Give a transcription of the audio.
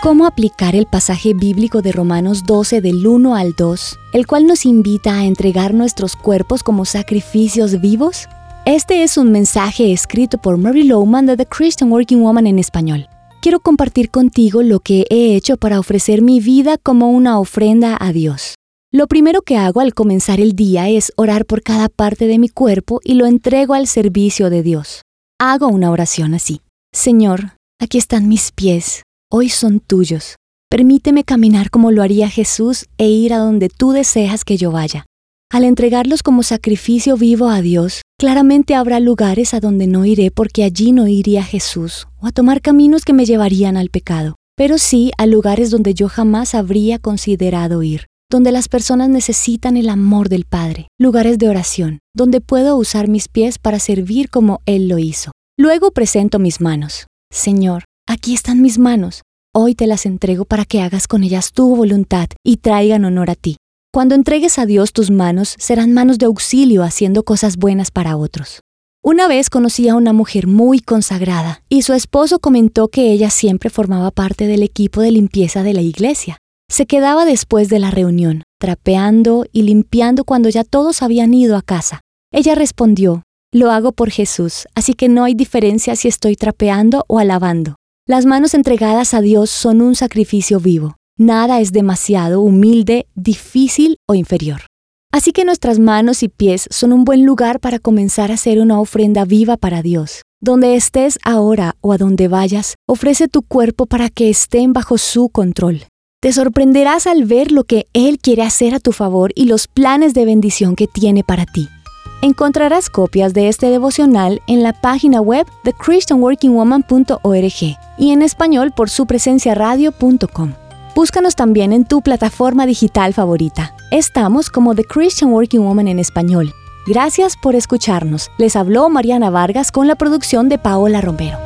cómo aplicar el pasaje bíblico de Romanos 12 del 1 al 2, el cual nos invita a entregar nuestros cuerpos como sacrificios vivos? Este es un mensaje escrito por Mary Lowman de The Christian Working Woman en español. Quiero compartir contigo lo que he hecho para ofrecer mi vida como una ofrenda a Dios. Lo primero que hago al comenzar el día es orar por cada parte de mi cuerpo y lo entrego al servicio de Dios. Hago una oración así. Señor, aquí están mis pies, hoy son tuyos. Permíteme caminar como lo haría Jesús e ir a donde tú deseas que yo vaya. Al entregarlos como sacrificio vivo a Dios, claramente habrá lugares a donde no iré porque allí no iría Jesús, o a tomar caminos que me llevarían al pecado, pero sí a lugares donde yo jamás habría considerado ir, donde las personas necesitan el amor del Padre, lugares de oración, donde puedo usar mis pies para servir como Él lo hizo. Luego presento mis manos. Señor, aquí están mis manos. Hoy te las entrego para que hagas con ellas tu voluntad y traigan honor a ti. Cuando entregues a Dios tus manos, serán manos de auxilio haciendo cosas buenas para otros. Una vez conocí a una mujer muy consagrada y su esposo comentó que ella siempre formaba parte del equipo de limpieza de la iglesia. Se quedaba después de la reunión, trapeando y limpiando cuando ya todos habían ido a casa. Ella respondió, lo hago por Jesús, así que no hay diferencia si estoy trapeando o alabando. Las manos entregadas a Dios son un sacrificio vivo. Nada es demasiado humilde, difícil o inferior. Así que nuestras manos y pies son un buen lugar para comenzar a hacer una ofrenda viva para Dios. Donde estés ahora o a donde vayas, ofrece tu cuerpo para que estén bajo su control. Te sorprenderás al ver lo que Él quiere hacer a tu favor y los planes de bendición que tiene para ti. Encontrarás copias de este devocional en la página web de christianworkingwoman.org y en español por su presencia radio.com. Búscanos también en tu plataforma digital favorita. Estamos como The Christian Working Woman en español. Gracias por escucharnos. Les habló Mariana Vargas con la producción de Paola Romero.